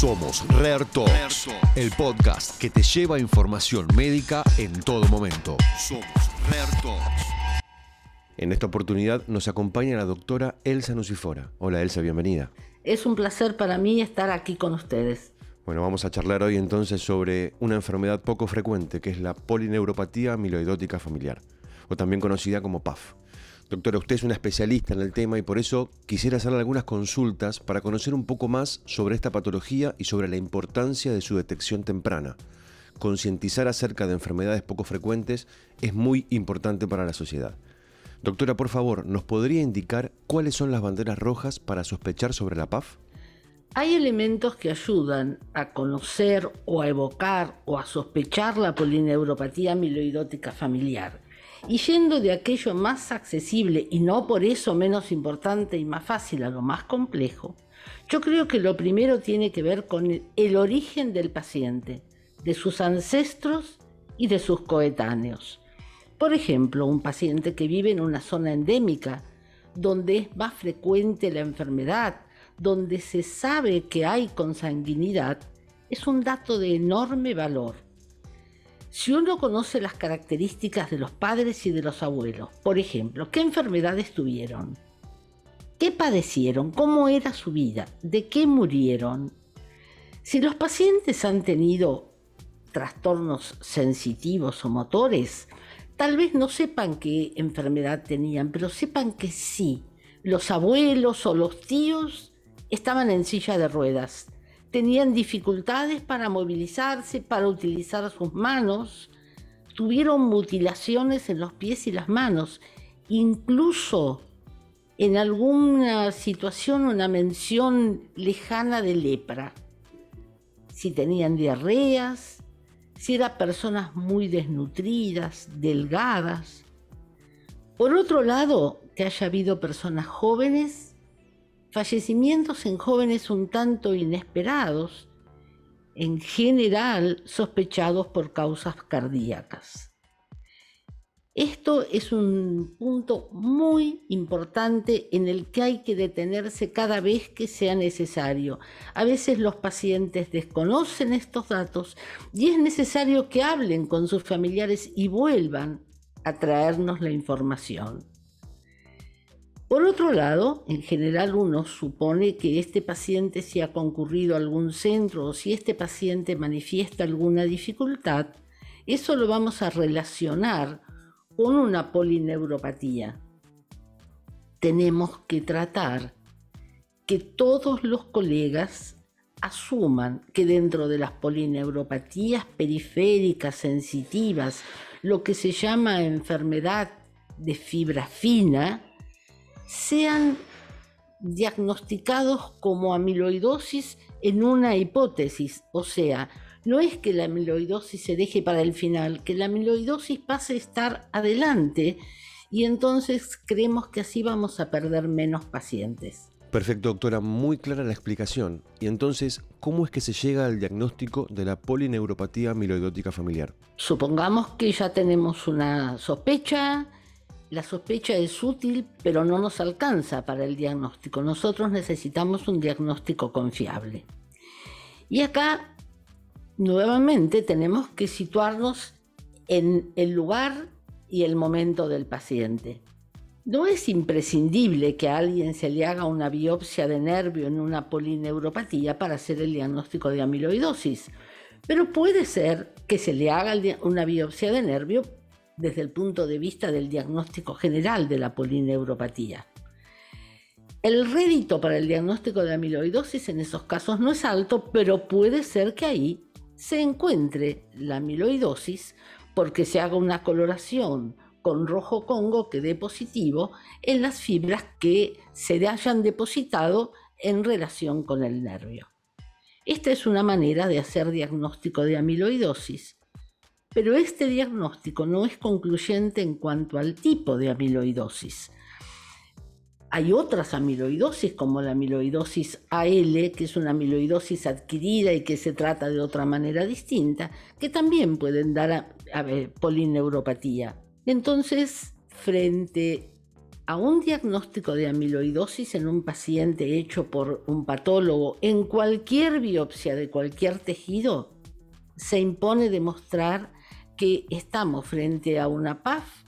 Somos Rare Talks, el podcast que te lleva información médica en todo momento. Somos Rare Talks. En esta oportunidad nos acompaña la doctora Elsa Nucifora. Hola Elsa, bienvenida. Es un placer para mí estar aquí con ustedes. Bueno, vamos a charlar hoy entonces sobre una enfermedad poco frecuente que es la polineuropatía amiloidótica familiar, o también conocida como PAF. Doctora, usted es una especialista en el tema y por eso quisiera hacerle algunas consultas para conocer un poco más sobre esta patología y sobre la importancia de su detección temprana. Concientizar acerca de enfermedades poco frecuentes es muy importante para la sociedad. Doctora, por favor, ¿nos podría indicar cuáles son las banderas rojas para sospechar sobre la PAF? Hay elementos que ayudan a conocer o a evocar o a sospechar la polineuropatía amiloidótica familiar y yendo de aquello más accesible y no por eso menos importante y más fácil a lo más complejo, yo creo que lo primero tiene que ver con el origen del paciente, de sus ancestros y de sus coetáneos. Por ejemplo, un paciente que vive en una zona endémica, donde es más frecuente la enfermedad, donde se sabe que hay consanguinidad, es un dato de enorme valor. Si uno conoce las características de los padres y de los abuelos, por ejemplo, qué enfermedades tuvieron, qué padecieron, cómo era su vida, de qué murieron, si los pacientes han tenido trastornos sensitivos o motores, tal vez no sepan qué enfermedad tenían, pero sepan que sí, los abuelos o los tíos estaban en silla de ruedas, tenían dificultades para movilizarse, para utilizar sus manos, tuvieron mutilaciones en los pies y las manos, incluso en alguna situación una mención lejana de lepra. Si tenían diarreas, si eran personas muy desnutridas, delgadas. Por otro lado, que haya habido personas jóvenes fallecimientos en jóvenes un tanto inesperados, en general sospechados por causas cardíacas. Esto es un punto muy importante en el que hay que detenerse cada vez que sea necesario. A veces los pacientes desconocen estos datos y es necesario que hablen con sus familiares y vuelvan a traernos la información. Por otro lado, en general uno supone que este paciente si ha concurrido a algún centro o si este paciente manifiesta alguna dificultad, eso lo vamos a relacionar con una polineuropatía. Tenemos que tratar que todos los colegas asuman que dentro de las polineuropatías periféricas sensitivas, lo que se llama enfermedad de fibra fina, sean diagnosticados como amiloidosis en una hipótesis, o sea, no es que la amiloidosis se deje para el final, que la amiloidosis pase a estar adelante y entonces creemos que así vamos a perder menos pacientes. Perfecto, doctora, muy clara la explicación. Y entonces, ¿cómo es que se llega al diagnóstico de la polineuropatía amiloidótica familiar? Supongamos que ya tenemos una sospecha, la sospecha es útil, pero no nos alcanza para el diagnóstico. Nosotros necesitamos un diagnóstico confiable. Y acá, nuevamente, tenemos que situarnos en el lugar y el momento del paciente. No es imprescindible que a alguien se le haga una biopsia de nervio en una polineuropatía para hacer el diagnóstico de amiloidosis, pero puede ser que se le haga una biopsia de nervio desde el punto de vista del diagnóstico general de la polineuropatía. El rédito para el diagnóstico de amiloidosis en esos casos no es alto, pero puede ser que ahí se encuentre la amiloidosis porque se haga una coloración con rojo congo que dé positivo en las fibras que se hayan depositado en relación con el nervio. Esta es una manera de hacer diagnóstico de amiloidosis pero este diagnóstico no es concluyente en cuanto al tipo de amiloidosis. Hay otras amiloidosis como la amiloidosis AL, que es una amiloidosis adquirida y que se trata de otra manera distinta, que también pueden dar a, polineuropatía. Entonces, frente a un diagnóstico de amiloidosis en un paciente hecho por un patólogo en cualquier biopsia de cualquier tejido, se impone demostrar que estamos frente a una PAF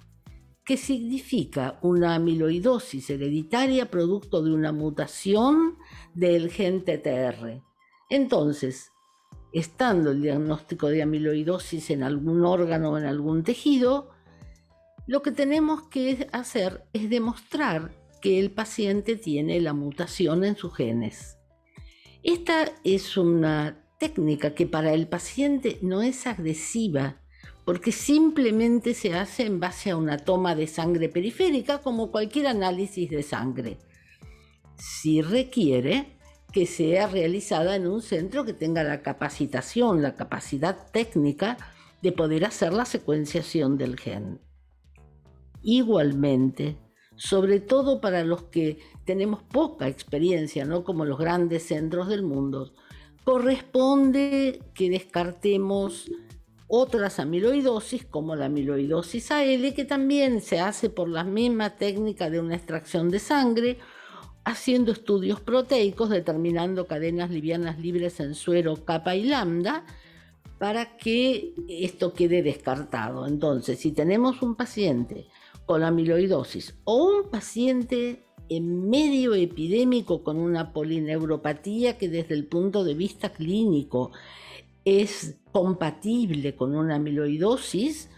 que significa una amiloidosis hereditaria producto de una mutación del gen TTR. Entonces, estando el diagnóstico de amiloidosis en algún órgano o en algún tejido, lo que tenemos que hacer es demostrar que el paciente tiene la mutación en sus genes. Esta es una técnica que para el paciente no es agresiva, porque simplemente se hace en base a una toma de sangre periférica como cualquier análisis de sangre. Si requiere que sea realizada en un centro que tenga la capacitación, la capacidad técnica de poder hacer la secuenciación del gen. Igualmente, sobre todo para los que tenemos poca experiencia, no como los grandes centros del mundo, corresponde que descartemos otras amiloidosis como la amiloidosis AL, que también se hace por la misma técnica de una extracción de sangre, haciendo estudios proteicos, determinando cadenas livianas libres en suero kappa y lambda, para que esto quede descartado. Entonces, si tenemos un paciente con amiloidosis o un paciente en medio epidémico con una polineuropatía que desde el punto de vista clínico es compatible con una amiloidosis,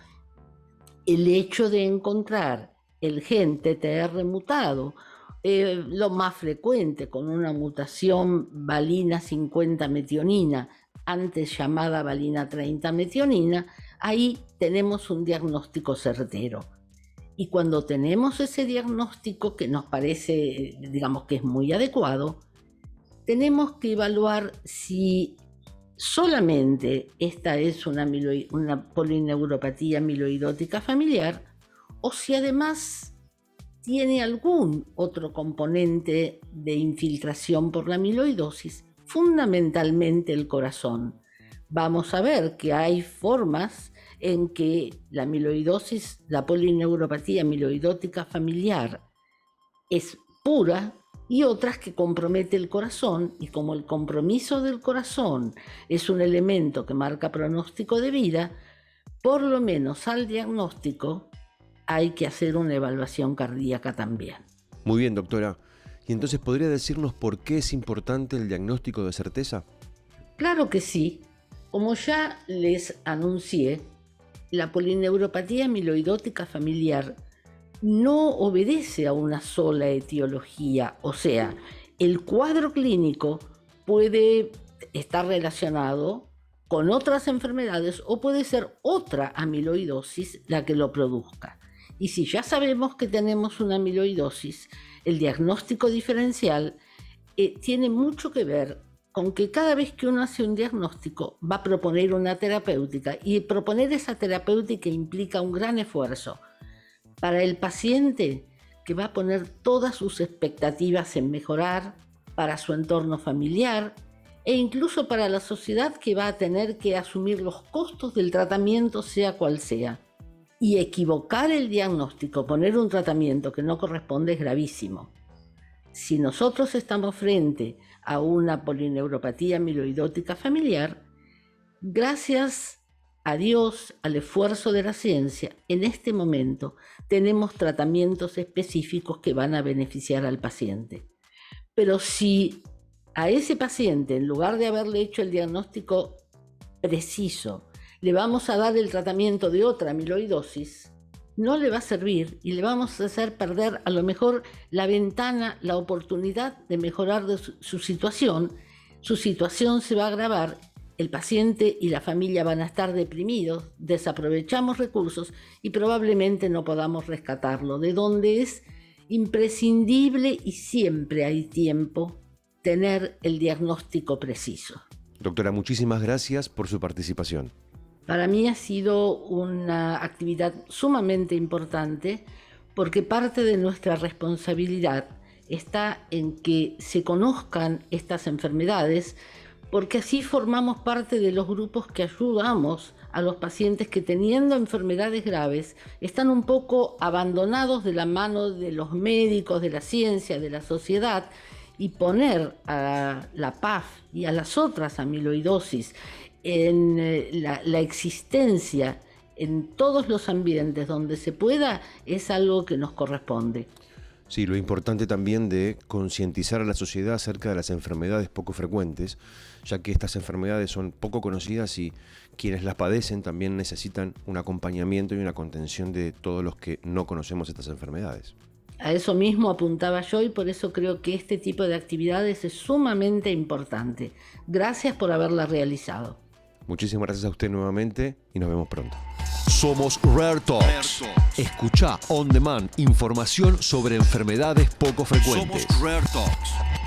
el hecho de encontrar el gen TTR mutado, eh, lo más frecuente con una mutación valina 50 metionina, antes llamada valina 30 metionina, ahí tenemos un diagnóstico certero. Y cuando tenemos ese diagnóstico que nos parece, digamos que es muy adecuado, tenemos que evaluar si solamente esta es una, polineuropatía amiloidótica familiar o si además tiene algún otro componente de infiltración por la amiloidosis, fundamentalmente el corazón. Vamos a ver que hay formas en que la amiloidosis, la polineuropatía amiloidótica familiar es pura y otras que compromete el corazón y como el compromiso del corazón es un elemento que marca pronóstico de vida, por lo menos al diagnóstico hay que hacer una evaluación cardíaca también. Muy bien, doctora. ¿Y entonces podría decirnos por qué es importante el diagnóstico de certeza? Claro que sí. Como ya les anuncié, la polineuropatía amiloidótica familiar no obedece a una sola etiología, o sea, el cuadro clínico puede estar relacionado con otras enfermedades o puede ser otra amiloidosis la que lo produzca. Y si ya sabemos que tenemos una amiloidosis, el diagnóstico diferencial eh, tiene mucho que ver con que cada vez que uno hace un diagnóstico va a proponer una terapéutica. Y proponer esa terapéutica implica un gran esfuerzo para el paciente que va a poner todas sus expectativas en mejorar, para su entorno familiar e incluso para la sociedad que va a tener que asumir los costos del tratamiento sea cual sea. Y equivocar el diagnóstico, poner un tratamiento que no corresponde es gravísimo. Si nosotros estamos frente a una polineuropatía amiloidótica familiar, gracias a Dios, al esfuerzo de la ciencia, en este momento tenemos tratamientos específicos que van a beneficiar al paciente. Pero si a ese paciente, en lugar de haberle hecho el diagnóstico preciso, le vamos a dar el tratamiento de otra amiloidosis, no le va a servir y le vamos a hacer perder a lo mejor la ventana, la oportunidad de mejorar su, situación. Su situación se va a agravar, el paciente y la familia van a estar deprimidos, desaprovechamos recursos y probablemente no podamos rescatarlo, de donde es imprescindible y siempre hay tiempo tener el diagnóstico preciso. Doctora, muchísimas gracias por su participación. Para mí ha sido una actividad sumamente importante porque parte de nuestra responsabilidad está en que se conozcan estas enfermedades porque así formamos parte de los grupos que ayudamos a los pacientes que teniendo enfermedades graves están un poco abandonados de la mano de los médicos, de la ciencia, de la sociedad y poner a la PAF y a las otras amiloidosis en eh, la, la existencia en todos los ambientes donde se pueda es algo que nos corresponde. Sí, lo importante también de concientizar a la sociedad acerca de las enfermedades poco frecuentes, ya que estas enfermedades son poco conocidas y quienes las padecen también necesitan un acompañamiento y una contención de todos los que no conocemos estas enfermedades. A eso mismo apuntaba yo y por eso creo que este tipo de actividades es sumamente importante. Gracias por haberla realizado. Muchísimas gracias a usted nuevamente y nos vemos pronto. Somos Rare Talks. Escucha on demand información sobre enfermedades poco frecuentes. Somos Rare Talks.